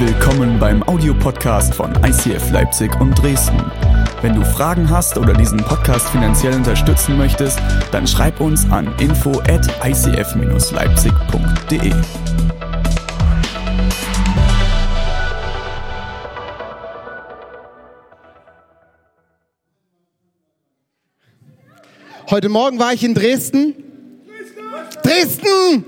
Willkommen beim Audiopodcast von ICF Leipzig und Dresden. Wenn du Fragen hast oder diesen Podcast finanziell unterstützen möchtest, dann schreib uns an info at icf-leipzig.de. Heute Morgen war ich in Dresden. Dresden!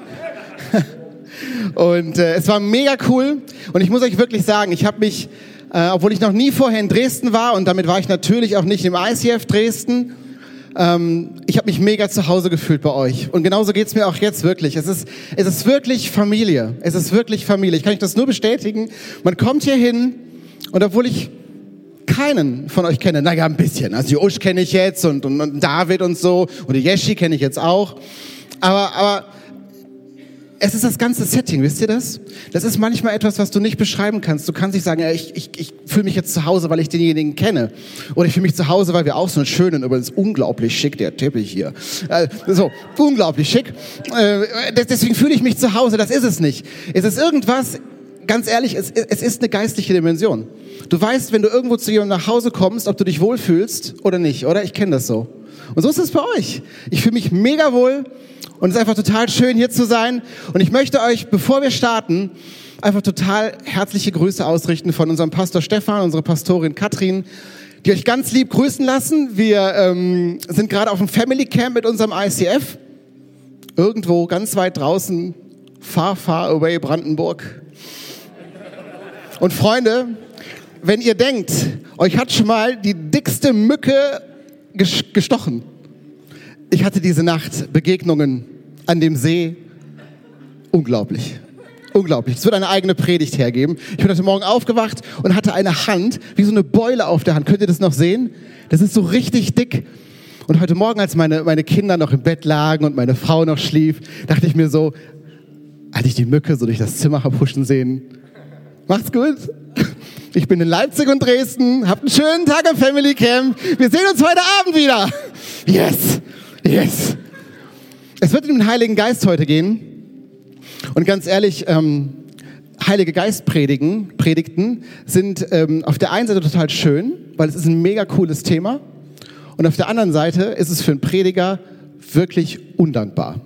Und äh, es war mega cool. Und ich muss euch wirklich sagen, ich habe mich, äh, obwohl ich noch nie vorher in Dresden war, und damit war ich natürlich auch nicht im ICF Dresden, ähm, ich habe mich mega zu Hause gefühlt bei euch. Und genauso geht's mir auch jetzt wirklich. Es ist, es ist wirklich Familie. Es ist wirklich Familie. Ich kann euch das nur bestätigen. Man kommt hier hin und obwohl ich keinen von euch kenne, naja, ein bisschen. Also Usch kenne ich jetzt und, und, und David und so und die Yeshi kenne ich jetzt auch. Aber, aber es ist das ganze Setting, wisst ihr das? Das ist manchmal etwas, was du nicht beschreiben kannst. Du kannst nicht sagen, ja, ich, ich, ich fühle mich jetzt zu Hause, weil ich denjenigen kenne. Oder ich fühle mich zu Hause, weil wir auch so einen schönen, übrigens unglaublich schick, der Teppich hier. Äh, so, unglaublich schick. Äh, deswegen fühle ich mich zu Hause, das ist es nicht. Es ist irgendwas, ganz ehrlich, es, es ist eine geistliche Dimension. Du weißt, wenn du irgendwo zu jemandem nach Hause kommst, ob du dich wohlfühlst oder nicht, oder? Ich kenne das so. Und so ist es bei euch. Ich fühle mich mega wohl und es ist einfach total schön, hier zu sein. Und ich möchte euch, bevor wir starten, einfach total herzliche Grüße ausrichten von unserem Pastor Stefan, unserer Pastorin Katrin, die euch ganz lieb grüßen lassen. Wir ähm, sind gerade auf dem Family Camp mit unserem ICF. Irgendwo ganz weit draußen, far, far away Brandenburg. Und Freunde, wenn ihr denkt, euch hat schon mal die dickste Mücke gestochen. Ich hatte diese Nacht Begegnungen an dem See. Unglaublich. Unglaublich. Es wird eine eigene Predigt hergeben. Ich bin heute Morgen aufgewacht und hatte eine Hand, wie so eine Beule auf der Hand. Könnt ihr das noch sehen? Das ist so richtig dick. Und heute Morgen, als meine, meine Kinder noch im Bett lagen und meine Frau noch schlief, dachte ich mir so, hatte ich die Mücke so durch das Zimmer huschen sehen. Macht's gut. Ich bin in Leipzig und Dresden. Habt einen schönen Tag am Family Camp. Wir sehen uns heute Abend wieder. Yes. Yes. Es wird um den Heiligen Geist heute gehen. Und ganz ehrlich, ähm, Heilige Geist predigen, Predigten sind ähm, auf der einen Seite total schön, weil es ist ein mega cooles Thema. Und auf der anderen Seite ist es für einen Prediger wirklich undankbar.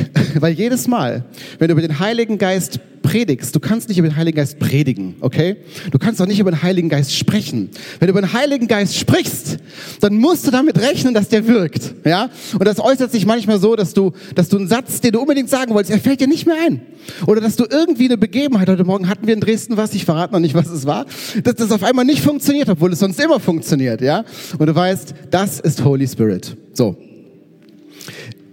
weil jedes Mal, wenn du über den Heiligen Geist predigst, du kannst nicht über den Heiligen Geist predigen, okay? Du kannst auch nicht über den Heiligen Geist sprechen. Wenn du über den Heiligen Geist sprichst, dann musst du damit rechnen, dass der wirkt, ja? Und das äußert sich manchmal so, dass du, dass du einen Satz, den du unbedingt sagen wolltest, er fällt dir nicht mehr ein. Oder dass du irgendwie eine Begebenheit, heute Morgen hatten wir in Dresden was, ich verrate noch nicht, was es war, dass das auf einmal nicht funktioniert, obwohl es sonst immer funktioniert, ja? Und du weißt, das ist Holy Spirit. So.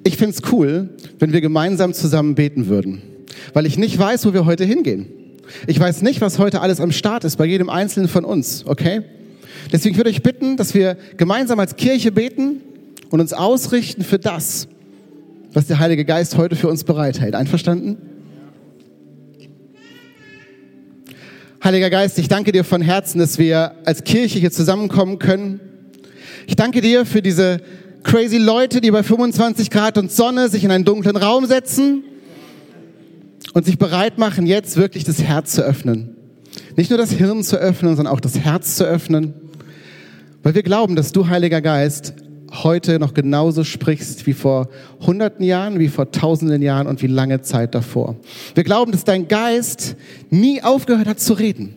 Ich find's cool, wenn wir gemeinsam zusammen beten würden weil ich nicht weiß, wo wir heute hingehen. Ich weiß nicht, was heute alles am Start ist bei jedem Einzelnen von uns, okay? Deswegen würde ich bitten, dass wir gemeinsam als Kirche beten und uns ausrichten für das, was der Heilige Geist heute für uns bereithält. Einverstanden? Heiliger Geist, ich danke dir von Herzen, dass wir als Kirche hier zusammenkommen können. Ich danke dir für diese crazy Leute, die bei 25 Grad und Sonne sich in einen dunklen Raum setzen und sich bereit machen, jetzt wirklich das Herz zu öffnen. Nicht nur das Hirn zu öffnen, sondern auch das Herz zu öffnen, weil wir glauben, dass du, Heiliger Geist, heute noch genauso sprichst wie vor hunderten Jahren, wie vor tausenden Jahren und wie lange Zeit davor. Wir glauben, dass dein Geist nie aufgehört hat zu reden.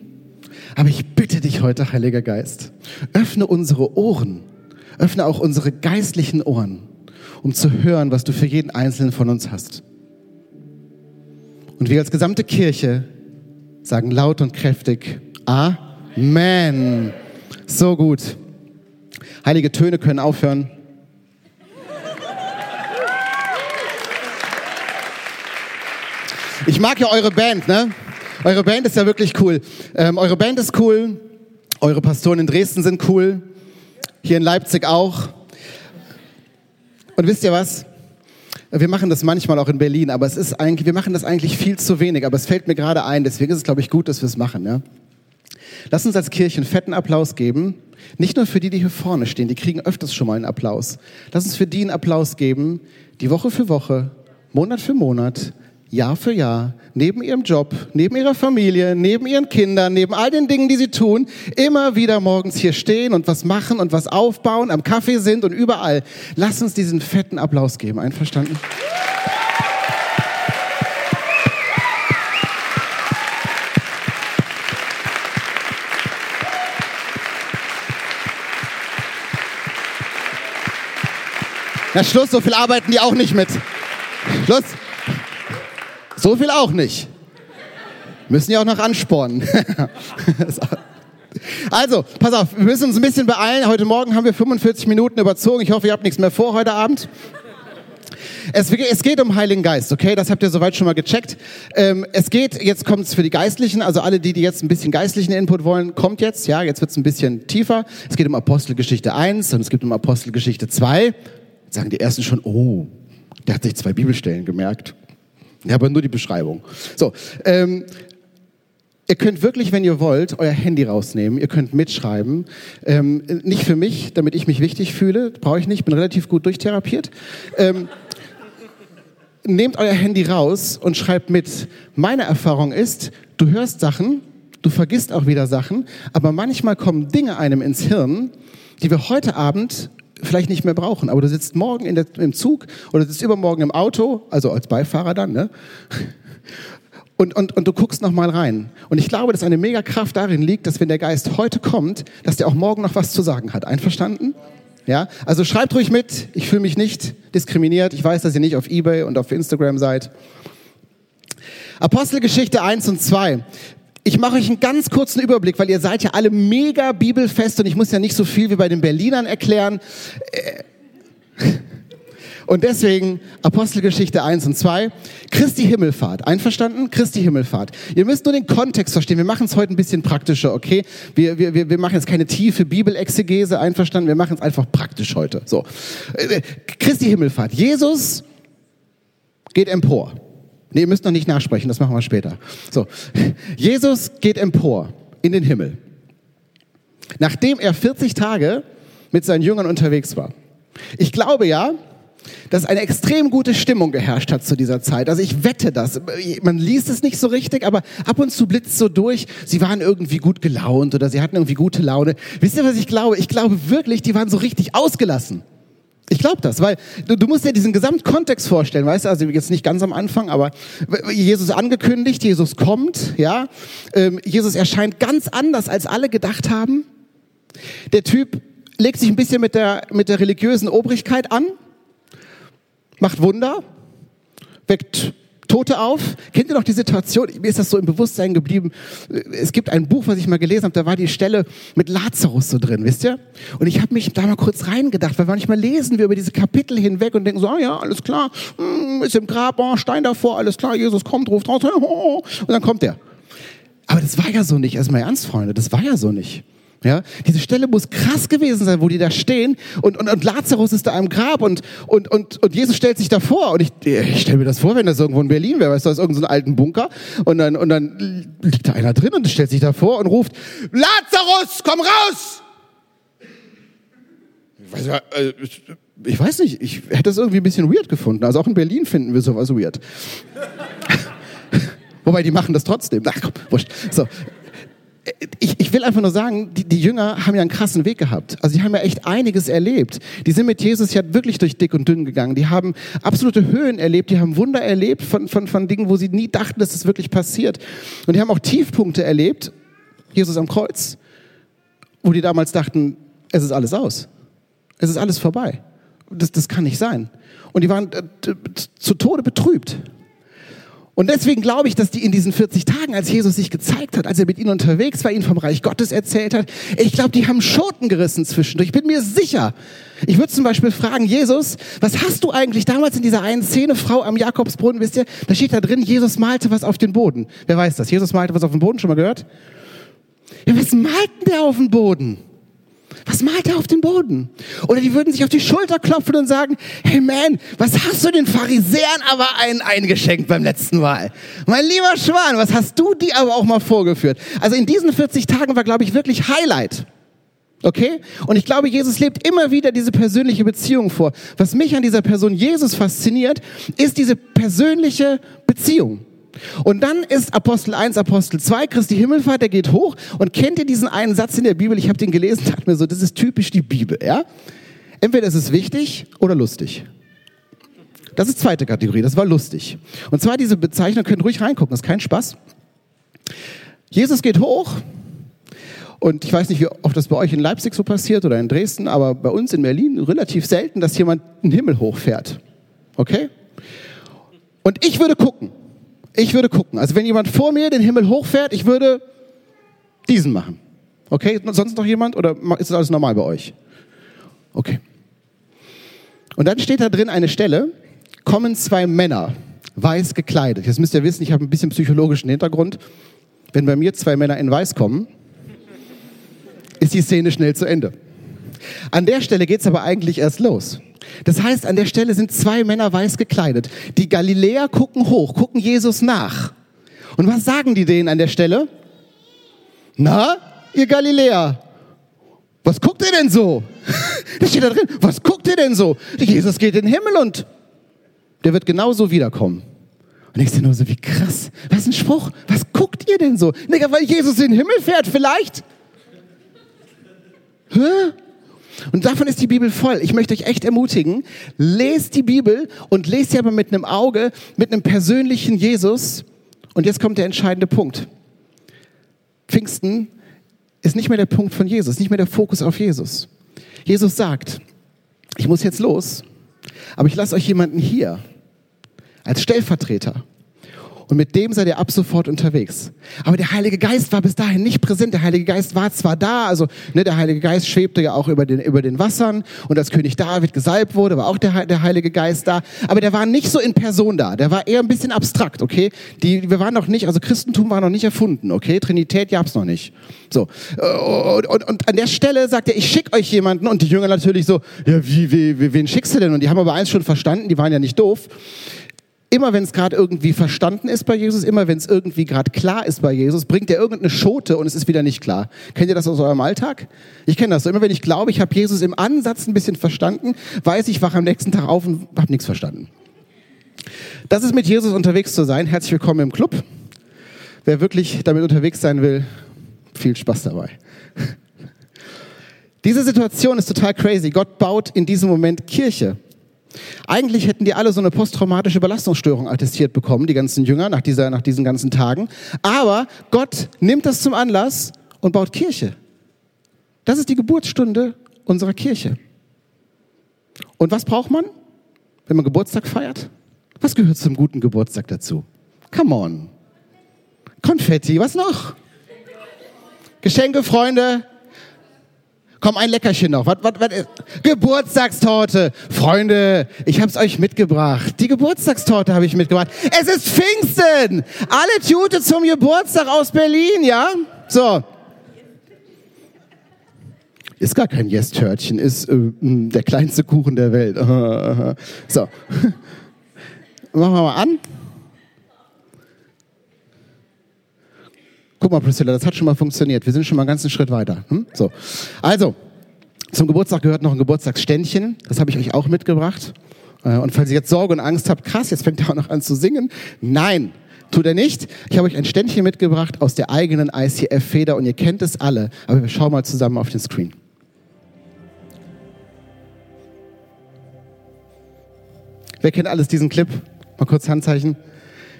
Aber ich bitte dich heute, Heiliger Geist, öffne unsere Ohren, öffne auch unsere geistlichen Ohren, um zu hören, was du für jeden Einzelnen von uns hast. Und wir als gesamte Kirche sagen laut und kräftig, Amen. So gut. Heilige Töne können aufhören. Ich mag ja eure Band, ne? Eure Band ist ja wirklich cool. Ähm, eure Band ist cool. Eure Pastoren in Dresden sind cool. Hier in Leipzig auch. Und wisst ihr was? Wir machen das manchmal auch in Berlin, aber es ist eigentlich, wir machen das eigentlich viel zu wenig. Aber es fällt mir gerade ein, deswegen ist es, glaube ich, gut, dass wir es machen. Ja? Lass uns als Kirche einen fetten Applaus geben. Nicht nur für die, die hier vorne stehen, die kriegen öfters schon mal einen Applaus. Lass uns für die einen Applaus geben, die Woche für Woche, Monat für Monat, Jahr für Jahr, neben ihrem Job, neben ihrer Familie, neben ihren Kindern, neben all den Dingen, die sie tun, immer wieder morgens hier stehen und was machen und was aufbauen, am Kaffee sind und überall. Lass uns diesen fetten Applaus geben. Einverstanden? Na Schluss, so viel arbeiten die auch nicht mit. Schluss. So viel auch nicht. Müssen ja auch noch anspornen. also, pass auf, wir müssen uns ein bisschen beeilen. Heute Morgen haben wir 45 Minuten überzogen. Ich hoffe, ihr habt nichts mehr vor heute Abend. Es, es, geht um Heiligen Geist, okay? Das habt ihr soweit schon mal gecheckt. Ähm, es geht, jetzt kommt es für die Geistlichen, also alle, die, die jetzt ein bisschen geistlichen Input wollen, kommt jetzt, ja, jetzt wird es ein bisschen tiefer. Es geht um Apostelgeschichte 1 und es geht um Apostelgeschichte 2 sagen die Ersten schon, oh, der hat sich zwei Bibelstellen gemerkt. Ja, aber nur die Beschreibung. So, ähm, Ihr könnt wirklich, wenn ihr wollt, euer Handy rausnehmen. Ihr könnt mitschreiben. Ähm, nicht für mich, damit ich mich wichtig fühle. Brauche ich nicht. Bin relativ gut durchtherapiert. Ähm, nehmt euer Handy raus und schreibt mit. Meine Erfahrung ist, du hörst Sachen, du vergisst auch wieder Sachen, aber manchmal kommen Dinge einem ins Hirn, die wir heute Abend vielleicht nicht mehr brauchen. Aber du sitzt morgen in der, im Zug oder sitzt übermorgen im Auto, also als Beifahrer dann, ne? Und, und, und du guckst noch mal rein. Und ich glaube, dass eine mega Kraft darin liegt, dass wenn der Geist heute kommt, dass der auch morgen noch was zu sagen hat. Einverstanden? Ja? Also schreibt ruhig mit. Ich fühle mich nicht diskriminiert. Ich weiß, dass ihr nicht auf eBay und auf Instagram seid. Apostelgeschichte 1 und 2. Ich mache euch einen ganz kurzen Überblick, weil ihr seid ja alle mega bibelfest und ich muss ja nicht so viel wie bei den Berlinern erklären. Äh, und deswegen Apostelgeschichte 1 und 2, Christi Himmelfahrt. Einverstanden? Christi Himmelfahrt. Ihr müsst nur den Kontext verstehen. Wir machen es heute ein bisschen praktischer, okay? Wir, wir, wir machen jetzt keine tiefe Bibelexegese, einverstanden? Wir machen es einfach praktisch heute. So. Äh, Christi Himmelfahrt. Jesus geht empor. Nee, ihr müsst noch nicht nachsprechen, das machen wir später. So, Jesus geht empor in den Himmel. Nachdem er 40 Tage mit seinen Jüngern unterwegs war. Ich glaube ja, dass eine extrem gute Stimmung geherrscht hat zu dieser Zeit. Also ich wette das. Man liest es nicht so richtig, aber ab und zu blitzt so durch. Sie waren irgendwie gut gelaunt oder sie hatten irgendwie gute Laune. Wisst ihr, was ich glaube? Ich glaube wirklich, die waren so richtig ausgelassen. Ich glaube das, weil du, du, musst dir diesen Gesamtkontext vorstellen, weißt du, also jetzt nicht ganz am Anfang, aber Jesus angekündigt, Jesus kommt, ja, ähm, Jesus erscheint ganz anders, als alle gedacht haben. Der Typ legt sich ein bisschen mit der, mit der religiösen Obrigkeit an, macht Wunder, weckt Tote auf. Kennt ihr noch die Situation? Mir ist das so im Bewusstsein geblieben. Es gibt ein Buch, was ich mal gelesen habe, da war die Stelle mit Lazarus so drin, wisst ihr? Und ich habe mich da mal kurz reingedacht, weil manchmal lesen wir über diese Kapitel hinweg und denken so, ah ja, alles klar, hm, ist im Grab, oh, Stein davor, alles klar, Jesus kommt, ruft raus, und dann kommt er. Aber das war ja so nicht, erstmal ernst, Freunde, das war ja so nicht. Ja, diese Stelle muss krass gewesen sein, wo die da stehen und, und, und Lazarus ist da im Grab und, und, und, und Jesus stellt sich davor. Und ich, ich stelle mir das vor, wenn das irgendwo in Berlin wäre, weißt du, da ist irgendein so alten Bunker und dann, und dann liegt da einer drin und stellt sich davor und ruft, Lazarus, komm raus! Ich weiß, äh, ich weiß nicht, ich hätte das irgendwie ein bisschen weird gefunden. Also auch in Berlin finden wir sowas weird. Wobei, die machen das trotzdem. Ach komm, wurscht. So ich, ich will einfach nur sagen, die, die Jünger haben ja einen krassen Weg gehabt. Also die haben ja echt einiges erlebt. Die sind mit Jesus ja wirklich durch dick und dünn gegangen. Die haben absolute Höhen erlebt, die haben Wunder erlebt von, von, von Dingen, wo sie nie dachten, dass das wirklich passiert. Und die haben auch Tiefpunkte erlebt, Jesus am Kreuz, wo die damals dachten, es ist alles aus. Es ist alles vorbei. Das, das kann nicht sein. Und die waren äh, zu Tode betrübt. Und deswegen glaube ich, dass die in diesen 40 Tagen, als Jesus sich gezeigt hat, als er mit ihnen unterwegs war, ihnen vom Reich Gottes erzählt hat, ich glaube, die haben Schoten gerissen zwischendurch. Ich bin mir sicher. Ich würde zum Beispiel fragen, Jesus, was hast du eigentlich damals in dieser einen Szene, Frau am Jakobsbrunnen, wisst ihr, da steht da drin, Jesus malte was auf den Boden. Wer weiß das? Jesus malte was auf den Boden, schon mal gehört? Ja, was malten der auf den Boden? Was malt er auf den Boden? Oder die würden sich auf die Schulter klopfen und sagen, hey man, was hast du den Pharisäern aber einen eingeschenkt beim letzten Mal? Mein lieber Schwan, was hast du die aber auch mal vorgeführt? Also in diesen 40 Tagen war, glaube ich, wirklich Highlight. Okay? Und ich glaube, Jesus lebt immer wieder diese persönliche Beziehung vor. Was mich an dieser Person Jesus fasziniert, ist diese persönliche Beziehung. Und dann ist Apostel 1, Apostel 2, Christi Himmelfahrt, der geht hoch und kennt ihr diesen einen Satz in der Bibel? Ich habe den gelesen, dachte mir so, das ist typisch die Bibel, ja? Entweder ist es wichtig oder lustig. Das ist zweite Kategorie, das war lustig. Und zwar diese Bezeichnung, könnt ruhig reingucken, das ist kein Spaß. Jesus geht hoch und ich weiß nicht, wie oft das bei euch in Leipzig so passiert oder in Dresden, aber bei uns in Berlin relativ selten, dass jemand den Himmel hochfährt. Okay? Und ich würde gucken. Ich würde gucken. Also wenn jemand vor mir den Himmel hochfährt, ich würde diesen machen. Okay? Sonst noch jemand oder ist das alles normal bei euch? Okay. Und dann steht da drin eine Stelle, kommen zwei Männer, weiß gekleidet. Jetzt müsst ihr wissen, ich habe ein bisschen psychologischen Hintergrund. Wenn bei mir zwei Männer in weiß kommen, ist die Szene schnell zu Ende. An der Stelle geht es aber eigentlich erst los. Das heißt, an der Stelle sind zwei Männer weiß gekleidet. Die Galiläer gucken hoch, gucken Jesus nach. Und was sagen die denen an der Stelle? Na, ihr Galiläer, was guckt ihr denn so? Das steht da drin. Was guckt ihr denn so? Jesus geht in den Himmel und der wird genauso wiederkommen. Und ich sehe nur so, wie krass. Was ein Spruch? Was guckt ihr denn so? Digga, weil Jesus in den Himmel fährt, vielleicht? Hä? Und davon ist die Bibel voll. Ich möchte euch echt ermutigen, lest die Bibel und lest sie aber mit einem Auge, mit einem persönlichen Jesus. Und jetzt kommt der entscheidende Punkt. Pfingsten ist nicht mehr der Punkt von Jesus, nicht mehr der Fokus auf Jesus. Jesus sagt, ich muss jetzt los, aber ich lasse euch jemanden hier als Stellvertreter. Und mit dem seid ihr ab sofort unterwegs. Aber der Heilige Geist war bis dahin nicht präsent. Der Heilige Geist war zwar da, also ne, der Heilige Geist schwebte ja auch über den, über den Wassern und als König David gesalbt wurde, war auch der, der Heilige Geist da. Aber der war nicht so in Person da. Der war eher ein bisschen abstrakt, okay? Die, wir waren noch nicht, also Christentum war noch nicht erfunden, okay? Trinität gab's noch nicht. So. Und, und, und an der Stelle sagt er, ich schick euch jemanden und die Jünger natürlich so, ja, wie, wie, wen schickst du denn? Und die haben aber eins schon verstanden, die waren ja nicht doof immer wenn es gerade irgendwie verstanden ist bei Jesus, immer wenn es irgendwie gerade klar ist bei Jesus, bringt er irgendeine Schote und es ist wieder nicht klar. Kennt ihr das aus eurem Alltag? Ich kenne das so. Immer wenn ich glaube, ich habe Jesus im Ansatz ein bisschen verstanden, weiß ich, wache am nächsten Tag auf und habe nichts verstanden. Das ist mit Jesus unterwegs zu sein. Herzlich willkommen im Club. Wer wirklich damit unterwegs sein will, viel Spaß dabei. Diese Situation ist total crazy. Gott baut in diesem Moment Kirche. Eigentlich hätten die alle so eine posttraumatische Belastungsstörung attestiert bekommen, die ganzen Jünger, nach, dieser, nach diesen ganzen Tagen. Aber Gott nimmt das zum Anlass und baut Kirche. Das ist die Geburtsstunde unserer Kirche. Und was braucht man, wenn man Geburtstag feiert? Was gehört zum guten Geburtstag dazu? Come on. Konfetti, was noch? Geschenke, Freunde, Komm, ein Leckerchen noch. Was, was, was? Geburtstagstorte. Freunde, ich hab's euch mitgebracht. Die Geburtstagstorte habe ich mitgebracht. Es ist Pfingsten. Alle Tute zum Geburtstag aus Berlin, ja? So. Ist gar kein Yes-Törtchen, ist äh, der kleinste Kuchen der Welt. so. Machen wir mal an. Guck mal, Priscilla, das hat schon mal funktioniert. Wir sind schon mal einen ganzen Schritt weiter. Hm? So. Also, zum Geburtstag gehört noch ein Geburtstagsständchen. Das habe ich euch auch mitgebracht. Äh, und falls ihr jetzt Sorge und Angst habt, krass, jetzt fängt er auch noch an zu singen. Nein, tut er nicht. Ich habe euch ein Ständchen mitgebracht aus der eigenen ICF-Feder und ihr kennt es alle. Aber wir schauen mal zusammen auf den Screen. Wer kennt alles diesen Clip? Mal kurz Handzeichen.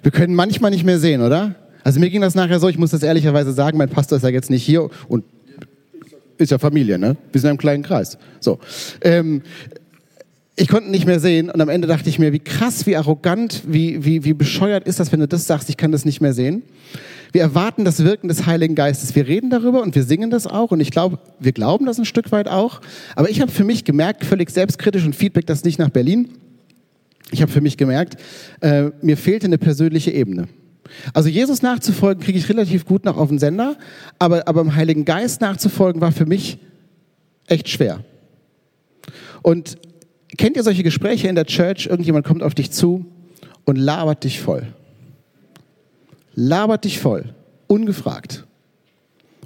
Wir können manchmal nicht mehr sehen, oder? Also mir ging das nachher so, ich muss das ehrlicherweise sagen, mein Pastor ist ja jetzt nicht hier und ist ja Familie, ne? Wir sind ja im kleinen Kreis. So. Ähm, ich konnte nicht mehr sehen und am Ende dachte ich mir, wie krass, wie arrogant, wie, wie, wie bescheuert ist das, wenn du das sagst, ich kann das nicht mehr sehen. Wir erwarten das Wirken des Heiligen Geistes. Wir reden darüber und wir singen das auch und ich glaube, wir glauben das ein Stück weit auch. Aber ich habe für mich gemerkt, völlig selbstkritisch und Feedback das nicht nach Berlin. Ich habe für mich gemerkt, äh, mir fehlte eine persönliche Ebene. Also Jesus nachzufolgen kriege ich relativ gut noch auf den Sender, aber, aber im Heiligen Geist nachzufolgen war für mich echt schwer. Und kennt ihr solche Gespräche in der Church? Irgendjemand kommt auf dich zu und labert dich voll. Labert dich voll, ungefragt.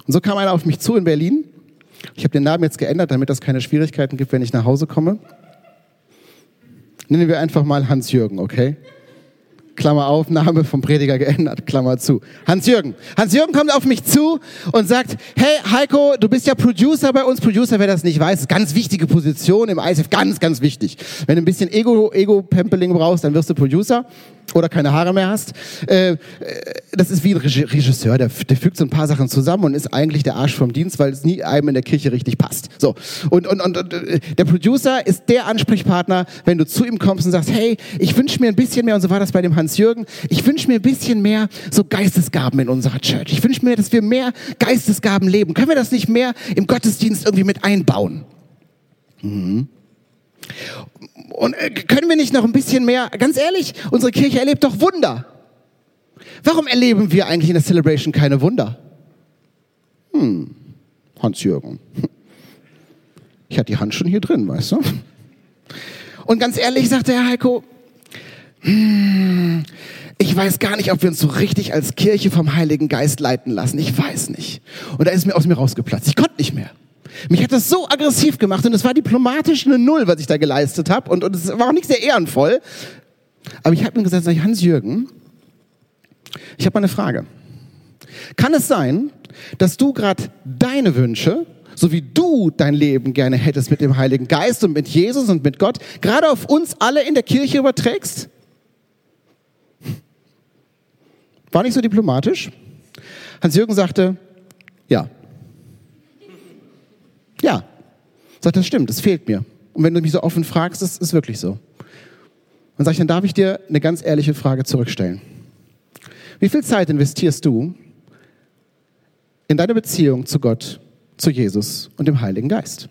Und so kam einer auf mich zu in Berlin Ich habe den Namen jetzt geändert, damit es keine Schwierigkeiten gibt, wenn ich nach Hause komme. Nennen wir einfach mal Hans-Jürgen, okay? Klammer auf, Name vom Prediger geändert, Klammer zu. Hans-Jürgen. Hans-Jürgen kommt auf mich zu und sagt, hey Heiko, du bist ja Producer bei uns. Producer, wer das nicht weiß, ist ganz wichtige Position im ISF, ganz, ganz wichtig. Wenn du ein bisschen Ego, Ego-Pampeling brauchst, dann wirst du Producer oder keine Haare mehr hast. Äh, äh, das ist wie ein Regisseur, der, fügt so ein paar Sachen zusammen und ist eigentlich der Arsch vom Dienst, weil es nie einem in der Kirche richtig passt. So und, und, und, und äh, der Producer ist der Ansprechpartner, wenn du zu ihm kommst und sagst, hey, ich wünsche mir ein bisschen mehr, und so war das bei dem Hans-Jürgen, ich wünsche mir ein bisschen mehr so Geistesgaben in unserer Church. Ich wünsche mir, dass wir mehr Geistesgaben leben. Können wir das nicht mehr im Gottesdienst irgendwie mit einbauen? Mhm. Und äh, können wir nicht noch ein bisschen mehr, ganz ehrlich, unsere Kirche erlebt doch Wunder. Warum erleben wir eigentlich in der Celebration keine Wunder? Hm, Hans-Jürgen. Ich hatte die Hand schon hier drin, weißt du? Und ganz ehrlich, sagte Herr Heiko, hm, ich weiß gar nicht, ob wir uns so richtig als Kirche vom Heiligen Geist leiten lassen. Ich weiß nicht. Und da ist mir aus mir rausgeplatzt. Ich konnte nicht mehr. Mich hat das so aggressiv gemacht und es war diplomatisch eine Null, was ich da geleistet habe und, es war auch nicht sehr ehrenvoll. Aber ich habe ihm gesagt, Hans-Jürgen, ich habe mal eine Frage. Kann es sein, dass du gerade deine Wünsche, so wie du dein Leben gerne hättest mit dem Heiligen Geist und mit Jesus und mit Gott, gerade auf uns alle in der Kirche überträgst? War nicht so diplomatisch? Hans-Jürgen sagte, ja. Ja. Sagt, das stimmt, das fehlt mir. Und wenn du mich so offen fragst, ist wirklich so. Dann sage ich, dann darf ich dir eine ganz ehrliche Frage zurückstellen. Wie viel Zeit investierst du in deine Beziehung zu Gott, zu Jesus und dem Heiligen Geist?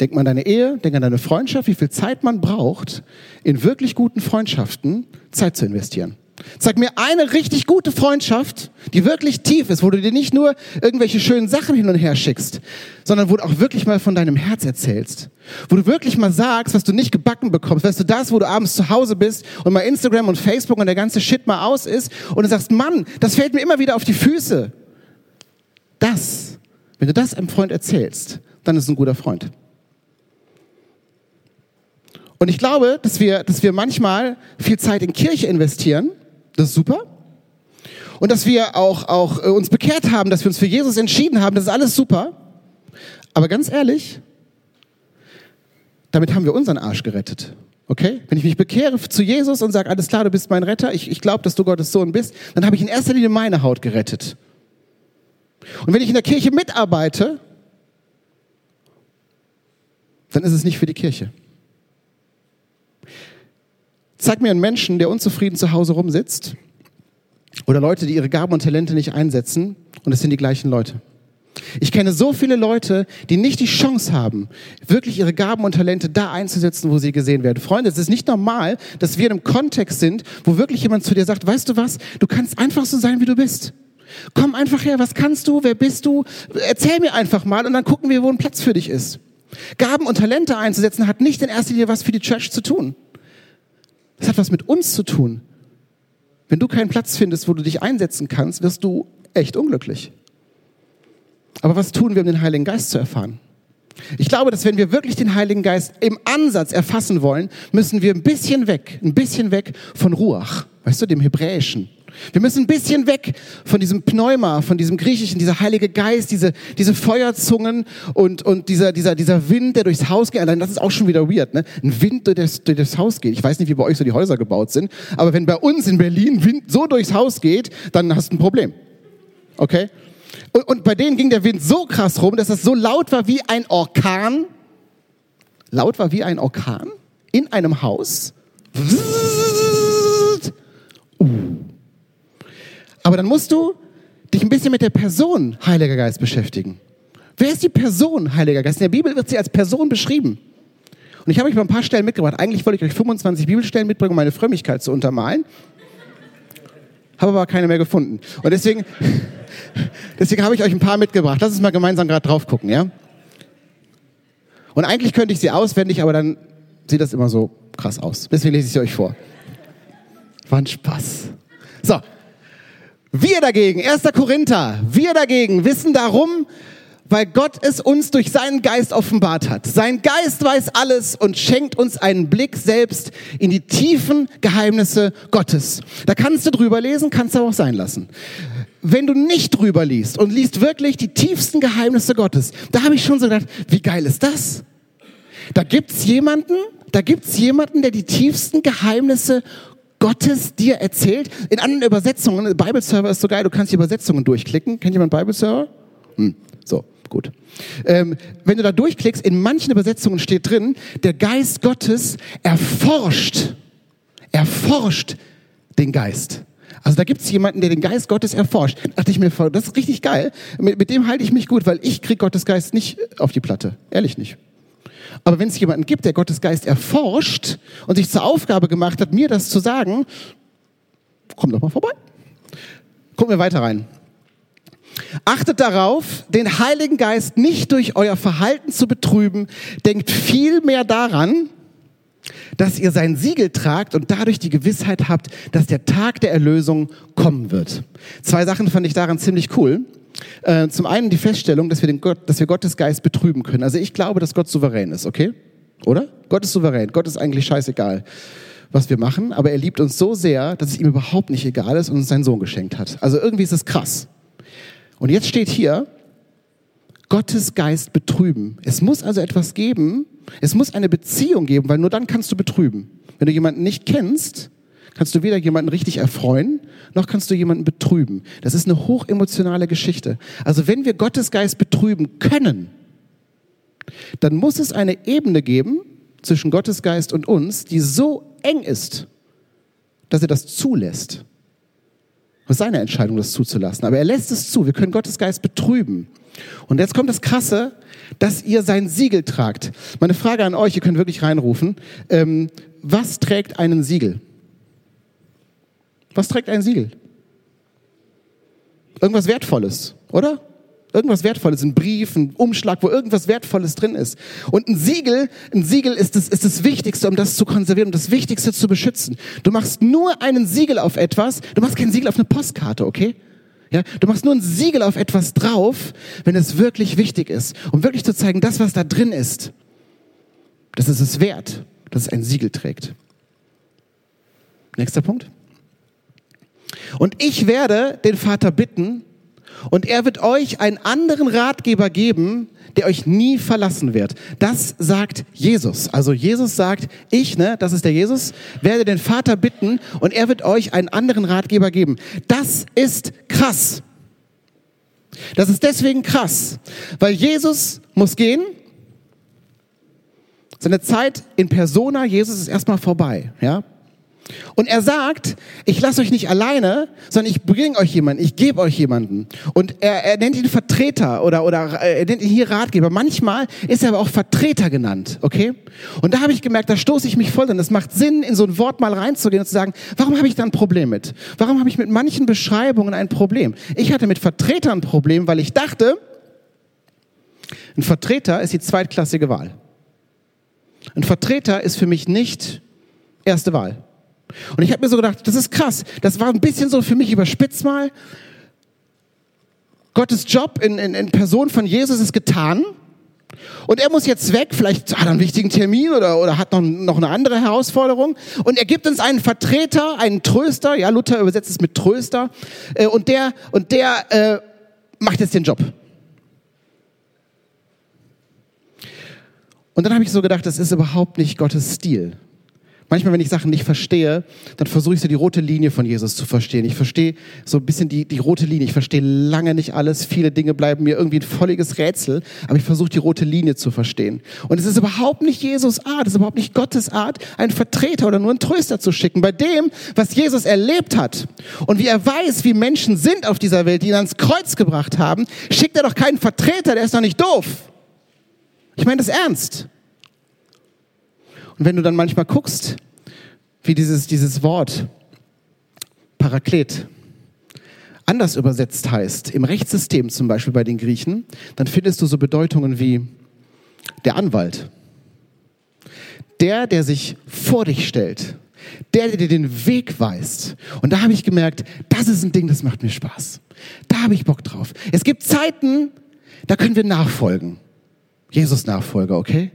Denk mal an deine Ehe, denk an deine Freundschaft, wie viel Zeit man braucht, in wirklich guten Freundschaften Zeit zu investieren. Sag mir eine richtig gute Freundschaft, die wirklich tief ist, wo du dir nicht nur irgendwelche schönen Sachen hin und her schickst, sondern wo du auch wirklich mal von deinem Herz erzählst. Wo du wirklich mal sagst, was du nicht gebacken bekommst. Weißt du, das, wo du abends zu Hause bist und mal Instagram und Facebook und der ganze Shit mal aus ist und du sagst, Mann, das fällt mir immer wieder auf die Füße. Das, wenn du das einem Freund erzählst, dann ist es ein guter Freund. Und ich glaube, dass wir, dass wir manchmal viel Zeit in Kirche investieren, das ist super. Und dass wir auch, auch äh, uns bekehrt haben, dass wir uns für Jesus entschieden haben, das ist alles super. Aber ganz ehrlich, damit haben wir unseren Arsch gerettet. Okay? Wenn ich mich bekehre zu Jesus und sage, alles klar, du bist mein Retter, ich, ich glaube, dass du Gottes Sohn bist, dann habe ich in erster Linie meine Haut gerettet. Und wenn ich in der Kirche mitarbeite, dann ist es nicht für die Kirche. Zeig mir einen Menschen, der unzufrieden zu Hause rumsitzt oder Leute, die ihre Gaben und Talente nicht einsetzen und es sind die gleichen Leute. Ich kenne so viele Leute, die nicht die Chance haben, wirklich ihre Gaben und Talente da einzusetzen, wo sie gesehen werden. Freunde, es ist nicht normal, dass wir in einem Kontext sind, wo wirklich jemand zu dir sagt, weißt du was, du kannst einfach so sein, wie du bist. Komm einfach her, was kannst du, wer bist du? Erzähl mir einfach mal und dann gucken wir, wo ein Platz für dich ist. Gaben und Talente einzusetzen hat nicht in erster Linie was für die Church zu tun. Das hat was mit uns zu tun. Wenn du keinen Platz findest, wo du dich einsetzen kannst, wirst du echt unglücklich. Aber was tun wir, um den Heiligen Geist zu erfahren? Ich glaube, dass wenn wir wirklich den Heiligen Geist im Ansatz erfassen wollen, müssen wir ein bisschen weg, ein bisschen weg von Ruach, weißt du, dem Hebräischen. Wir müssen ein bisschen weg von diesem Pneuma, von diesem Griechischen, dieser Heilige Geist, diese, diese Feuerzungen und, und dieser, dieser, dieser Wind, der durchs Haus geht. Allein das ist auch schon wieder weird, ne? Ein Wind, der durchs, durch das Haus geht. Ich weiß nicht, wie bei euch so die Häuser gebaut sind, aber wenn bei uns in Berlin Wind so durchs Haus geht, dann hast du ein Problem. Okay? Und, und bei denen ging der Wind so krass rum, dass das so laut war wie ein Orkan. Laut war wie ein Orkan in einem Haus. Uh. Aber dann musst du dich ein bisschen mit der Person Heiliger Geist beschäftigen. Wer ist die Person Heiliger Geist? In der Bibel wird sie als Person beschrieben. Und ich habe euch mal ein paar Stellen mitgebracht. Eigentlich wollte ich euch 25 Bibelstellen mitbringen, um meine Frömmigkeit zu untermalen. Habe aber keine mehr gefunden. Und deswegen, deswegen habe ich euch ein paar mitgebracht. Lass uns mal gemeinsam gerade drauf gucken, ja? Und eigentlich könnte ich sie auswendig, aber dann sieht das immer so krass aus. Deswegen lese ich sie euch vor. War ein Spaß. So, wir dagegen, 1. Korinther, wir dagegen wissen darum, weil Gott es uns durch seinen Geist offenbart hat. Sein Geist weiß alles und schenkt uns einen Blick selbst in die tiefen Geheimnisse Gottes. Da kannst du drüber lesen, kannst du auch sein lassen. Wenn du nicht drüber liest und liest wirklich die tiefsten Geheimnisse Gottes, da habe ich schon so gedacht, wie geil ist das? Da gibt's jemanden, da gibt's jemanden, der die tiefsten Geheimnisse Gottes dir erzählt. In anderen Übersetzungen, Bible Server ist so geil, du kannst die Übersetzungen durchklicken. Kennt jemand Bible Server? Hm, so, gut. Ähm, wenn du da durchklickst, in manchen Übersetzungen steht drin, der Geist Gottes erforscht, erforscht den Geist. Also da gibt es jemanden, der den Geist Gottes erforscht. Da dachte ich mir, das ist richtig geil. Mit, mit dem halte ich mich gut, weil ich krieg Gottes Geist nicht auf die Platte. Ehrlich nicht. Aber wenn es jemanden gibt, der Gottes Geist erforscht und sich zur Aufgabe gemacht hat, mir das zu sagen, komm doch mal vorbei. Gucken wir weiter rein. Achtet darauf, den Heiligen Geist nicht durch euer Verhalten zu betrüben. Denkt vielmehr daran, dass ihr sein Siegel tragt und dadurch die Gewissheit habt, dass der Tag der Erlösung kommen wird. Zwei Sachen fand ich daran ziemlich cool. Äh, zum einen die Feststellung, dass wir, den Gott, dass wir Gottes Geist betrüben können. Also ich glaube, dass Gott souverän ist, okay? Oder? Gott ist souverän. Gott ist eigentlich scheißegal, was wir machen, aber er liebt uns so sehr, dass es ihm überhaupt nicht egal ist und uns seinen Sohn geschenkt hat. Also irgendwie ist es krass. Und jetzt steht hier, Gottes Geist betrüben. Es muss also etwas geben, es muss eine Beziehung geben, weil nur dann kannst du betrüben. Wenn du jemanden nicht kennst, kannst du weder jemanden richtig erfreuen, noch kannst du jemanden betrüben. Das ist eine hochemotionale Geschichte. Also wenn wir Gottes Geist betrüben können, dann muss es eine Ebene geben zwischen Gottes Geist und uns, die so eng ist, dass er das zulässt. Das ist seine Entscheidung, das zuzulassen. Aber er lässt es zu. Wir können Gottes Geist betrüben. Und jetzt kommt das Krasse, dass ihr sein Siegel tragt. Meine Frage an euch, ihr könnt wirklich reinrufen. Ähm, was trägt einen Siegel? Was trägt ein Siegel? Irgendwas Wertvolles, oder? Irgendwas Wertvolles, ein Brief, ein Umschlag, wo irgendwas Wertvolles drin ist. Und ein Siegel, ein Siegel ist das, ist das Wichtigste, um das zu konservieren, um das Wichtigste zu beschützen. Du machst nur einen Siegel auf etwas, du machst kein Siegel auf eine Postkarte, okay? Ja, du machst nur ein Siegel auf etwas drauf, wenn es wirklich wichtig ist, um wirklich zu zeigen, das, was da drin ist, das ist es wert, dass es ein Siegel trägt. Nächster Punkt. Und ich werde den Vater bitten, und er wird euch einen anderen Ratgeber geben, der euch nie verlassen wird. Das sagt Jesus. Also Jesus sagt, ich, ne, das ist der Jesus, werde den Vater bitten und er wird euch einen anderen Ratgeber geben. Das ist krass. Das ist deswegen krass, weil Jesus muss gehen. Seine Zeit in Persona, Jesus ist erstmal vorbei, ja? Und er sagt, ich lasse euch nicht alleine, sondern ich bringe euch jemanden, ich gebe euch jemanden. Und er, er nennt ihn Vertreter oder, oder äh, er nennt ihn hier Ratgeber. Manchmal ist er aber auch Vertreter genannt, okay? Und da habe ich gemerkt, da stoße ich mich voll drin. Es macht Sinn, in so ein Wort mal reinzugehen und zu sagen, warum habe ich da ein Problem mit? Warum habe ich mit manchen Beschreibungen ein Problem? Ich hatte mit Vertretern ein Problem, weil ich dachte, ein Vertreter ist die zweitklassige Wahl. Ein Vertreter ist für mich nicht erste Wahl. Und ich habe mir so gedacht, das ist krass. Das war ein bisschen so für mich überspitzt mal. Gottes Job in, in, in Person von Jesus ist getan. Und er muss jetzt weg, vielleicht hat er einen wichtigen Termin oder, oder hat noch, noch eine andere Herausforderung. Und er gibt uns einen Vertreter, einen Tröster, ja, Luther übersetzt es mit Tröster, äh, und der, und der äh, macht jetzt den Job. Und dann habe ich so gedacht, das ist überhaupt nicht Gottes Stil. Manchmal, wenn ich Sachen nicht verstehe, dann versuche ich so die rote Linie von Jesus zu verstehen. Ich verstehe so ein bisschen die, die rote Linie. Ich verstehe lange nicht alles. Viele Dinge bleiben mir irgendwie ein volliges Rätsel, aber ich versuche die rote Linie zu verstehen. Und es ist überhaupt nicht Jesus Art, es ist überhaupt nicht Gottes Art, einen Vertreter oder nur einen Tröster zu schicken. Bei dem, was Jesus erlebt hat und wie er weiß, wie Menschen sind auf dieser Welt, die ihn ans Kreuz gebracht haben, schickt er doch keinen Vertreter, der ist doch nicht doof. Ich meine das ernst. Und wenn du dann manchmal guckst, wie dieses, dieses Wort Paraklet anders übersetzt heißt, im Rechtssystem zum Beispiel bei den Griechen, dann findest du so Bedeutungen wie der Anwalt, der, der sich vor dich stellt, der, der dir den Weg weist. Und da habe ich gemerkt, das ist ein Ding, das macht mir Spaß. Da habe ich Bock drauf. Es gibt Zeiten, da können wir nachfolgen. Jesus Nachfolger, okay?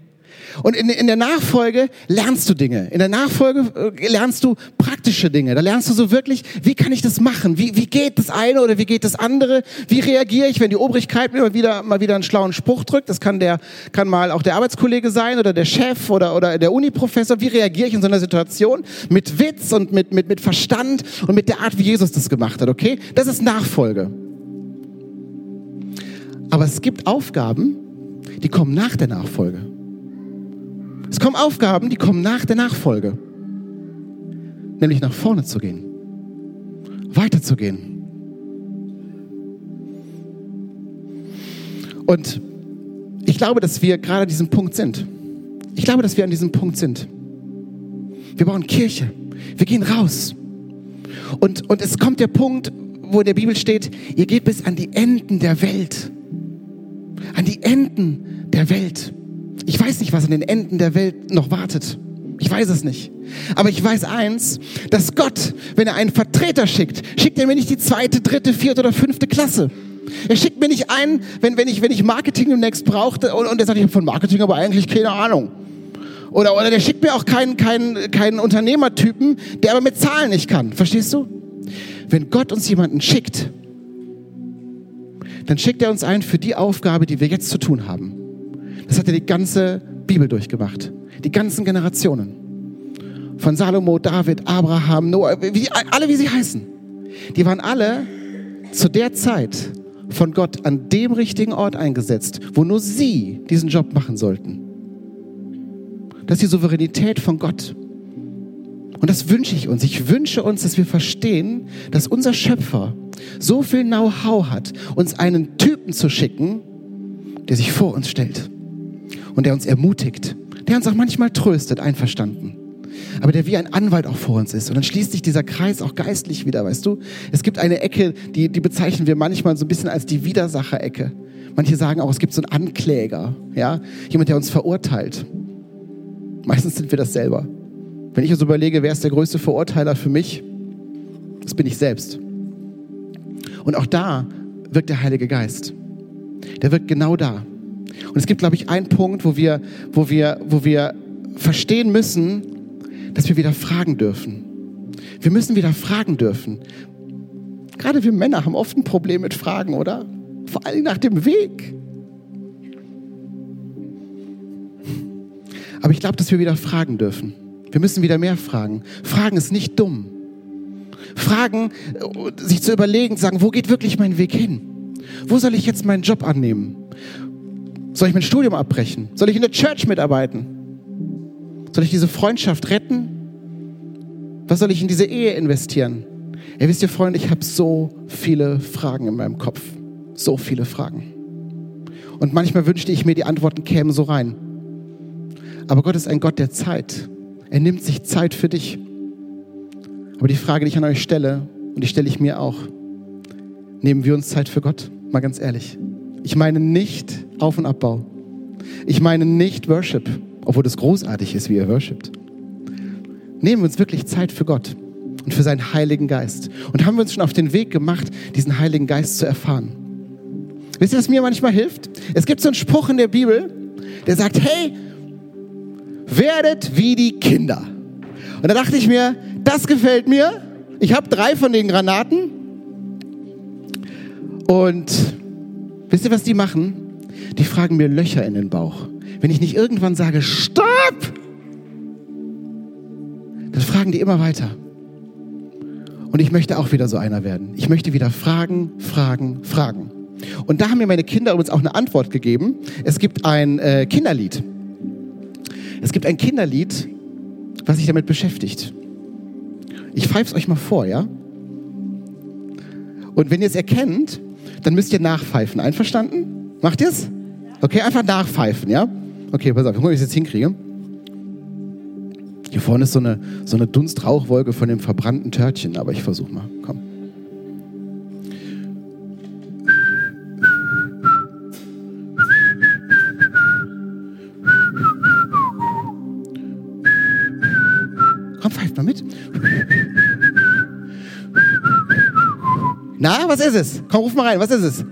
Und in, in der Nachfolge lernst du Dinge. In der Nachfolge äh, lernst du praktische Dinge. Da lernst du so wirklich, wie kann ich das machen? Wie, wie geht das eine oder wie geht das andere? Wie reagiere ich, wenn die Obrigkeit mir mal wieder, mal wieder einen schlauen Spruch drückt? Das kann der, kann mal auch der Arbeitskollege sein oder der Chef oder, oder der Uniprofessor. Wie reagiere ich in so einer Situation? Mit Witz und mit, mit, mit Verstand und mit der Art, wie Jesus das gemacht hat, okay? Das ist Nachfolge. Aber es gibt Aufgaben, die kommen nach der Nachfolge. Es kommen Aufgaben, die kommen nach der Nachfolge. Nämlich nach vorne zu gehen. Weiterzugehen. Und ich glaube, dass wir gerade an diesem Punkt sind. Ich glaube, dass wir an diesem Punkt sind. Wir bauen Kirche. Wir gehen raus. Und, und es kommt der Punkt, wo in der Bibel steht, ihr geht bis an die Enden der Welt. An die Enden der Welt. Ich weiß nicht, was an den Enden der Welt noch wartet. Ich weiß es nicht. Aber ich weiß eins, dass Gott, wenn er einen Vertreter schickt, schickt er mir nicht die zweite, dritte, vierte oder fünfte Klasse. Er schickt mir nicht einen, wenn, wenn, ich, wenn ich Marketing demnächst brauchte und, und er sagt, ich habe von Marketing aber eigentlich keine Ahnung. Oder, oder der schickt mir auch keinen, keinen, keinen Unternehmertypen, der aber mit Zahlen nicht kann. Verstehst du? Wenn Gott uns jemanden schickt, dann schickt er uns ein für die Aufgabe, die wir jetzt zu tun haben. Das hat er die ganze Bibel durchgemacht. Die ganzen Generationen. Von Salomo, David, Abraham, Noah, wie, alle wie sie heißen. Die waren alle zu der Zeit von Gott an dem richtigen Ort eingesetzt, wo nur sie diesen Job machen sollten. Das ist die Souveränität von Gott. Und das wünsche ich uns. Ich wünsche uns, dass wir verstehen, dass unser Schöpfer so viel Know-how hat, uns einen Typen zu schicken, der sich vor uns stellt und der uns ermutigt, der uns auch manchmal tröstet, einverstanden. Aber der wie ein Anwalt auch vor uns ist. Und dann schließt sich dieser Kreis auch geistlich wieder, weißt du? Es gibt eine Ecke, die, die bezeichnen wir manchmal so ein bisschen als die Widersacherecke. Manche sagen auch, es gibt so einen Ankläger, ja? Jemand, der uns verurteilt. Meistens sind wir das selber. Wenn ich uns überlege, wer ist der größte Verurteiler für mich? Das bin ich selbst. Und auch da wirkt der Heilige Geist. Der wirkt genau da. Und es gibt, glaube ich, einen Punkt, wo wir, wo wir, wo wir verstehen müssen, dass wir wieder fragen dürfen. Wir müssen wieder fragen dürfen. Gerade wir Männer haben oft ein Problem mit Fragen, oder? Vor allem nach dem Weg. Aber ich glaube, dass wir wieder fragen dürfen. Wir müssen wieder mehr fragen. Fragen ist nicht dumm. Fragen, sich zu überlegen, zu sagen, wo geht wirklich mein Weg hin? Wo soll ich jetzt meinen Job annehmen? Soll ich mein Studium abbrechen? Soll ich in der Church mitarbeiten? Soll ich diese Freundschaft retten? Was soll ich in diese Ehe investieren? Ihr wisst ihr, Freunde, ich habe so viele Fragen in meinem Kopf. So viele Fragen. Und manchmal wünschte ich mir, die Antworten kämen so rein. Aber Gott ist ein Gott der Zeit. Er nimmt sich Zeit für dich. Aber die Frage, die ich an euch stelle, und die stelle ich mir auch, nehmen wir uns Zeit für Gott? Mal ganz ehrlich. Ich meine nicht Auf- und Abbau. Ich meine nicht Worship, obwohl das großartig ist, wie ihr worshipt. Nehmen wir uns wirklich Zeit für Gott und für seinen Heiligen Geist. Und haben wir uns schon auf den Weg gemacht, diesen Heiligen Geist zu erfahren. Wisst ihr, was mir manchmal hilft? Es gibt so einen Spruch in der Bibel, der sagt, hey, werdet wie die Kinder. Und da dachte ich mir, das gefällt mir. Ich habe drei von den Granaten. Und Wisst ihr, was die machen? Die fragen mir Löcher in den Bauch. Wenn ich nicht irgendwann sage, stopp, dann fragen die immer weiter. Und ich möchte auch wieder so einer werden. Ich möchte wieder fragen, fragen, fragen. Und da haben mir meine Kinder uns auch eine Antwort gegeben. Es gibt ein äh, Kinderlied. Es gibt ein Kinderlied, was sich damit beschäftigt. Ich pfeife es euch mal vor, ja? Und wenn ihr es erkennt, dann müsst ihr nachpfeifen. Einverstanden? Macht ihr es? Okay, einfach nachpfeifen, ja? Okay, pass auf, ich guck mal, wie es jetzt hinkriege. Hier vorne ist so eine, so eine Dunstrauchwolke von dem verbrannten Törtchen, aber ich versuche mal. Komm, Na, was ist es? Komm, ruf mal rein, was ist es?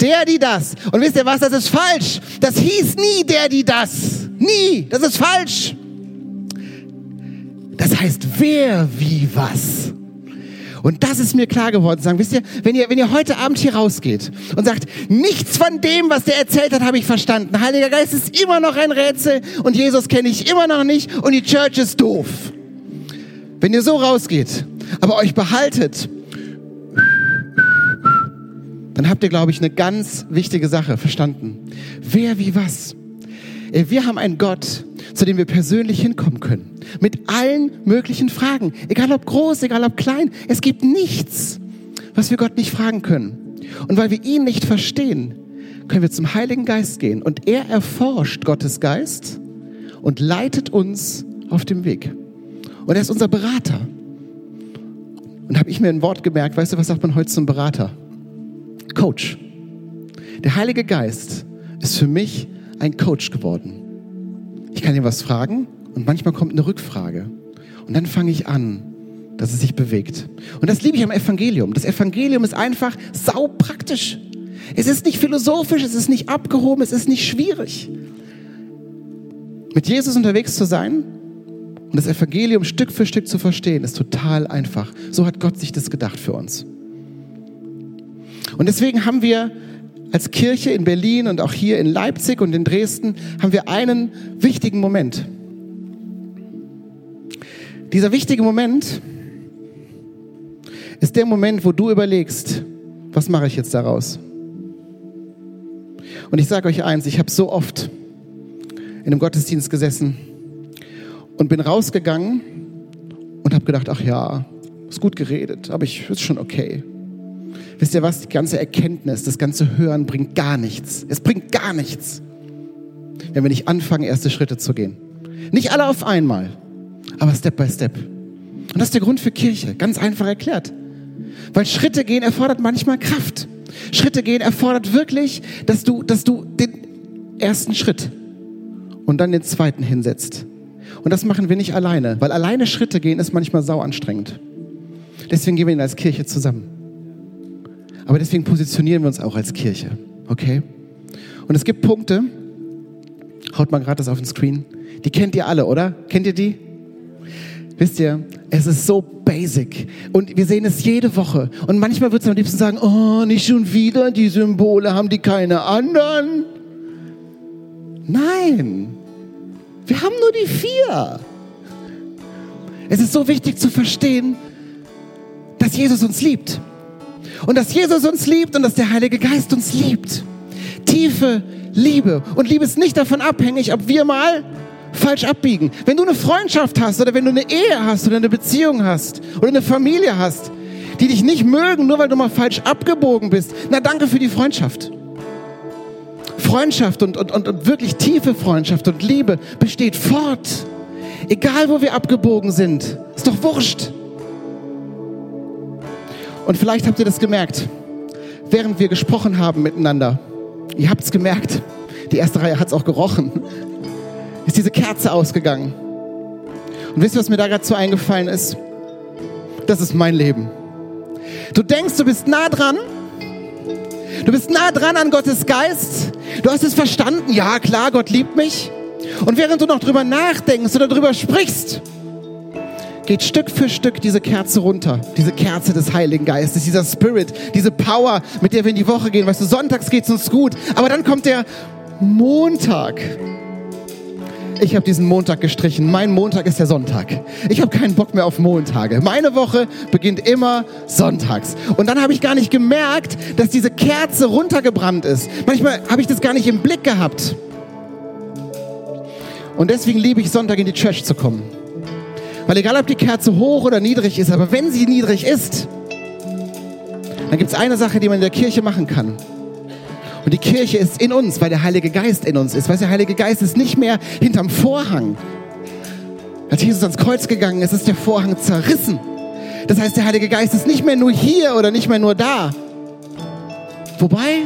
Der, die das. Und wisst ihr was, das ist falsch. Das hieß nie der, die das. Nie. Das ist falsch. Das heißt wer, wie, was. Und das ist mir klar geworden. Sagen, wisst ihr, wenn ihr, wenn ihr heute Abend hier rausgeht und sagt, nichts von dem, was der erzählt hat, habe ich verstanden. Heiliger Geist ist immer noch ein Rätsel und Jesus kenne ich immer noch nicht und die Church ist doof. Wenn ihr so rausgeht, aber euch behaltet, dann habt ihr, glaube ich, eine ganz wichtige Sache verstanden. Wer wie was. Wir haben einen Gott, zu dem wir persönlich hinkommen können. Mit allen möglichen Fragen. Egal ob groß, egal ob klein. Es gibt nichts, was wir Gott nicht fragen können. Und weil wir ihn nicht verstehen, können wir zum Heiligen Geist gehen. Und er erforscht Gottes Geist und leitet uns auf dem Weg. Und er ist unser Berater. Und habe ich mir ein Wort gemerkt, weißt du, was sagt man heute zum Berater? Coach. Der Heilige Geist ist für mich ein Coach geworden. Ich kann ihm was fragen und manchmal kommt eine Rückfrage. Und dann fange ich an, dass es sich bewegt. Und das liebe ich am Evangelium. Das Evangelium ist einfach saupraktisch. Es ist nicht philosophisch, es ist nicht abgehoben, es ist nicht schwierig. Mit Jesus unterwegs zu sein und das Evangelium Stück für Stück zu verstehen, ist total einfach. So hat Gott sich das gedacht für uns. Und deswegen haben wir als Kirche in Berlin und auch hier in Leipzig und in Dresden haben wir einen wichtigen Moment. Dieser wichtige Moment ist der Moment, wo du überlegst, was mache ich jetzt daraus? Und ich sage euch eins, ich habe so oft in einem Gottesdienst gesessen und bin rausgegangen und habe gedacht, ach ja, ist gut geredet, aber ich ist schon okay. Wisst ihr was? Die ganze Erkenntnis, das ganze Hören bringt gar nichts. Es bringt gar nichts, wenn wir nicht anfangen, erste Schritte zu gehen. Nicht alle auf einmal, aber Step by Step. Und das ist der Grund für Kirche, ganz einfach erklärt. Weil Schritte gehen erfordert manchmal Kraft. Schritte gehen erfordert wirklich, dass du, dass du den ersten Schritt und dann den zweiten hinsetzt. Und das machen wir nicht alleine, weil alleine Schritte gehen ist manchmal sau anstrengend. Deswegen gehen wir ihn als Kirche zusammen. Aber deswegen positionieren wir uns auch als Kirche. Okay? Und es gibt Punkte, haut mal gerade das auf den Screen, die kennt ihr alle, oder? Kennt ihr die? Wisst ihr, es ist so basic. Und wir sehen es jede Woche. Und manchmal wird es am liebsten sagen, oh, nicht schon wieder, die Symbole haben die keine anderen. Nein, wir haben nur die vier. Es ist so wichtig zu verstehen, dass Jesus uns liebt. Und dass Jesus uns liebt und dass der Heilige Geist uns liebt. Tiefe Liebe. Und Liebe ist nicht davon abhängig, ob wir mal falsch abbiegen. Wenn du eine Freundschaft hast oder wenn du eine Ehe hast oder eine Beziehung hast oder eine Familie hast, die dich nicht mögen, nur weil du mal falsch abgebogen bist, na danke für die Freundschaft. Freundschaft und, und, und, und wirklich tiefe Freundschaft und Liebe besteht fort. Egal wo wir abgebogen sind. Ist doch wurscht. Und vielleicht habt ihr das gemerkt, während wir gesprochen haben miteinander. Ihr habt es gemerkt, die erste Reihe hat es auch gerochen. Ist diese Kerze ausgegangen. Und wisst ihr, was mir da gerade so eingefallen ist? Das ist mein Leben. Du denkst, du bist nah dran. Du bist nah dran an Gottes Geist. Du hast es verstanden. Ja, klar, Gott liebt mich. Und während du noch drüber nachdenkst oder drüber sprichst, geht Stück für Stück diese Kerze runter. Diese Kerze des Heiligen Geistes, dieser Spirit, diese Power, mit der wir in die Woche gehen. Weißt du, sonntags geht es uns gut. Aber dann kommt der Montag. Ich habe diesen Montag gestrichen. Mein Montag ist der Sonntag. Ich habe keinen Bock mehr auf Montage. Meine Woche beginnt immer sonntags. Und dann habe ich gar nicht gemerkt, dass diese Kerze runtergebrannt ist. Manchmal habe ich das gar nicht im Blick gehabt. Und deswegen liebe ich Sonntag in die Church zu kommen. Weil egal, ob die Kerze hoch oder niedrig ist, aber wenn sie niedrig ist, dann gibt es eine Sache, die man in der Kirche machen kann. Und die Kirche ist in uns, weil der Heilige Geist in uns ist. Weil der Heilige Geist ist nicht mehr hinterm Vorhang. Als Jesus ans Kreuz gegangen ist, ist der Vorhang zerrissen. Das heißt, der Heilige Geist ist nicht mehr nur hier oder nicht mehr nur da. Wobei,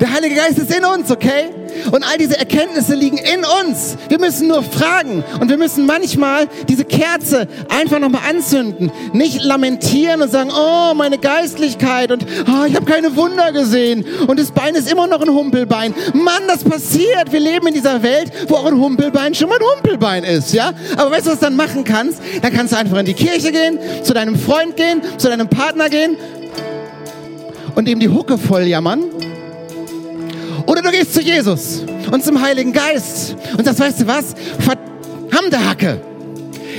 der Heilige Geist ist in uns, okay? Und all diese Erkenntnisse liegen in uns. Wir müssen nur fragen und wir müssen manchmal diese Kerze einfach nochmal anzünden. Nicht lamentieren und sagen, oh, meine Geistlichkeit und oh, ich habe keine Wunder gesehen und das Bein ist immer noch ein Humpelbein. Mann, das passiert. Wir leben in dieser Welt, wo auch ein Humpelbein schon mal ein Humpelbein ist, ja? Aber weißt du, was du dann machen kannst? Dann kannst du einfach in die Kirche gehen, zu deinem Freund gehen, zu deinem Partner gehen und ihm die Hucke voll jammern. Oder du gehst zu Jesus und zum Heiligen Geist und sagst, weißt du was? Verdammte Hacke.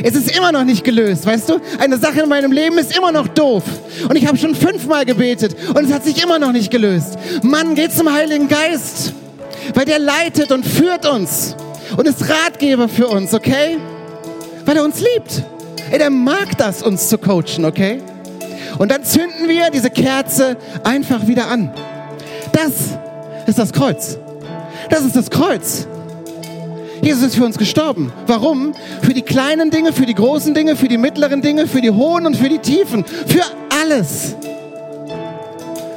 Es ist immer noch nicht gelöst, weißt du? Eine Sache in meinem Leben ist immer noch doof. Und ich habe schon fünfmal gebetet und es hat sich immer noch nicht gelöst. Mann, geh zum Heiligen Geist, weil der leitet und führt uns und ist Ratgeber für uns, okay? Weil er uns liebt. Ey, der mag das, uns zu coachen, okay? Und dann zünden wir diese Kerze einfach wieder an. Das ist das Kreuz. Das ist das Kreuz. Jesus ist für uns gestorben. Warum? Für die kleinen Dinge, für die großen Dinge, für die mittleren Dinge, für die hohen und für die tiefen. Für alles.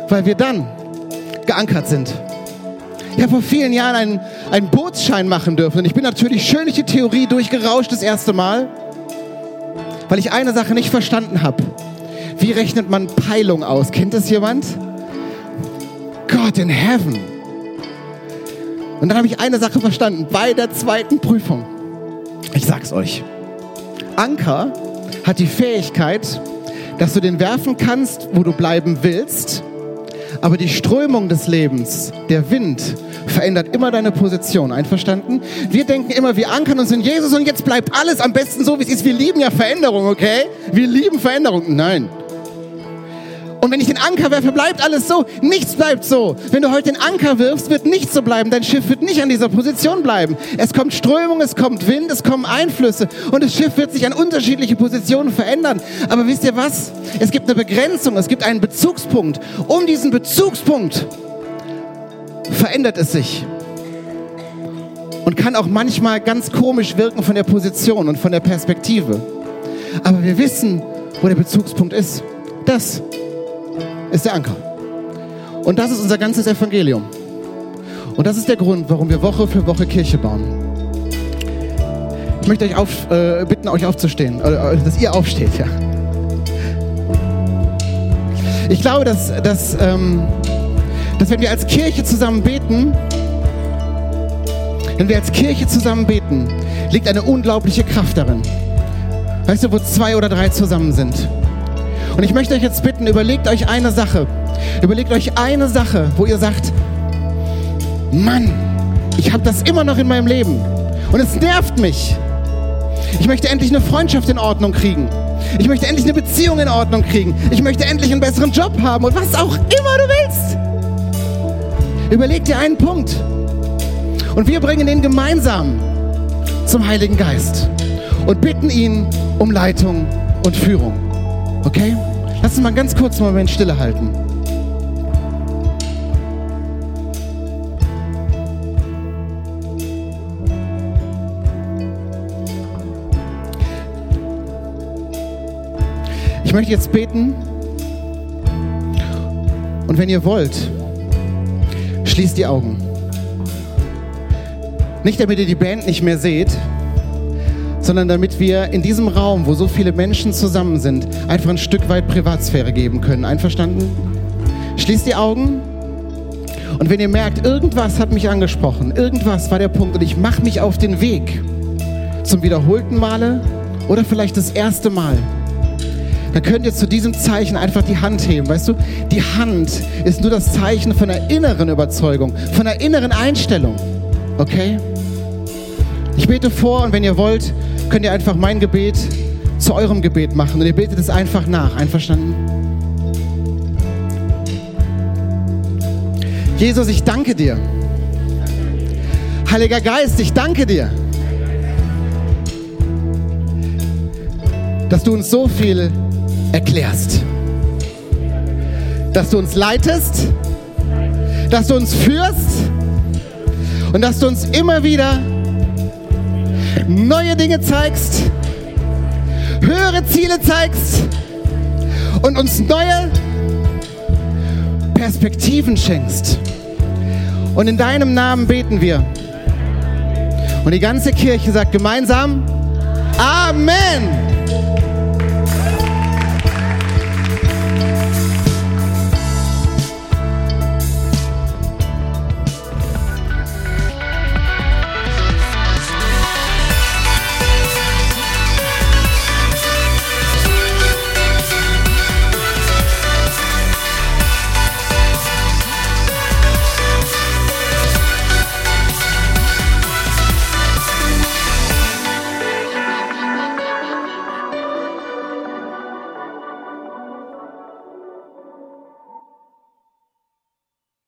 Weil wir dann geankert sind. Ich habe vor vielen Jahren einen, einen Bootsschein machen dürfen. Und ich bin natürlich schönliche Theorie durchgerauscht das erste Mal, weil ich eine Sache nicht verstanden habe. Wie rechnet man Peilung aus? Kennt das jemand? God in heaven. Und dann habe ich eine Sache verstanden bei der zweiten Prüfung. Ich sag's euch. Anker hat die Fähigkeit, dass du den werfen kannst, wo du bleiben willst, aber die Strömung des Lebens, der Wind, verändert immer deine Position. Einverstanden? Wir denken immer, wir ankern uns in Jesus und jetzt bleibt alles am besten so, wie es ist. Wir lieben ja Veränderung, okay? Wir lieben Veränderung. Nein. Und wenn ich den Anker werfe, bleibt alles so. Nichts bleibt so. Wenn du heute den Anker wirfst, wird nichts so bleiben. Dein Schiff wird nicht an dieser Position bleiben. Es kommt Strömung, es kommt Wind, es kommen Einflüsse und das Schiff wird sich an unterschiedliche Positionen verändern. Aber wisst ihr was? Es gibt eine Begrenzung, es gibt einen Bezugspunkt. Um diesen Bezugspunkt verändert es sich und kann auch manchmal ganz komisch wirken von der Position und von der Perspektive. Aber wir wissen, wo der Bezugspunkt ist. Das ist der Anker. Und das ist unser ganzes Evangelium. Und das ist der Grund, warum wir Woche für Woche Kirche bauen. Ich möchte euch auf, äh, bitten, euch aufzustehen, äh, dass ihr aufsteht, ja. Ich glaube, dass, dass, ähm, dass wenn wir als Kirche zusammen beten, wenn wir als Kirche zusammen beten, liegt eine unglaubliche Kraft darin. Weißt du, wo zwei oder drei zusammen sind? Und ich möchte euch jetzt bitten, überlegt euch eine Sache. Überlegt euch eine Sache, wo ihr sagt, Mann, ich habe das immer noch in meinem Leben und es nervt mich. Ich möchte endlich eine Freundschaft in Ordnung kriegen. Ich möchte endlich eine Beziehung in Ordnung kriegen. Ich möchte endlich einen besseren Job haben und was auch immer du willst. Überleg dir einen Punkt. Und wir bringen den gemeinsam zum Heiligen Geist und bitten ihn um Leitung und Führung. Okay? Lass uns mal ganz kurz einen Moment Stille halten. Ich möchte jetzt beten. Und wenn ihr wollt, schließt die Augen. Nicht damit ihr die Band nicht mehr seht, sondern damit wir in diesem Raum, wo so viele Menschen zusammen sind, einfach ein Stück weit Privatsphäre geben können. Einverstanden? Schließt die Augen. Und wenn ihr merkt, irgendwas hat mich angesprochen, irgendwas war der Punkt und ich mache mich auf den Weg zum wiederholten Male oder vielleicht das erste Mal, dann könnt ihr zu diesem Zeichen einfach die Hand heben. Weißt du, die Hand ist nur das Zeichen von einer inneren Überzeugung, von einer inneren Einstellung. Okay? Ich bete vor und wenn ihr wollt, könnt ihr einfach mein Gebet zu eurem Gebet machen und ihr betet es einfach nach. Einverstanden? Jesus, ich danke dir. Heiliger Geist, ich danke dir, dass du uns so viel erklärst, dass du uns leitest, dass du uns führst und dass du uns immer wieder neue Dinge zeigst, höhere Ziele zeigst und uns neue Perspektiven schenkst. Und in deinem Namen beten wir. Und die ganze Kirche sagt gemeinsam Amen.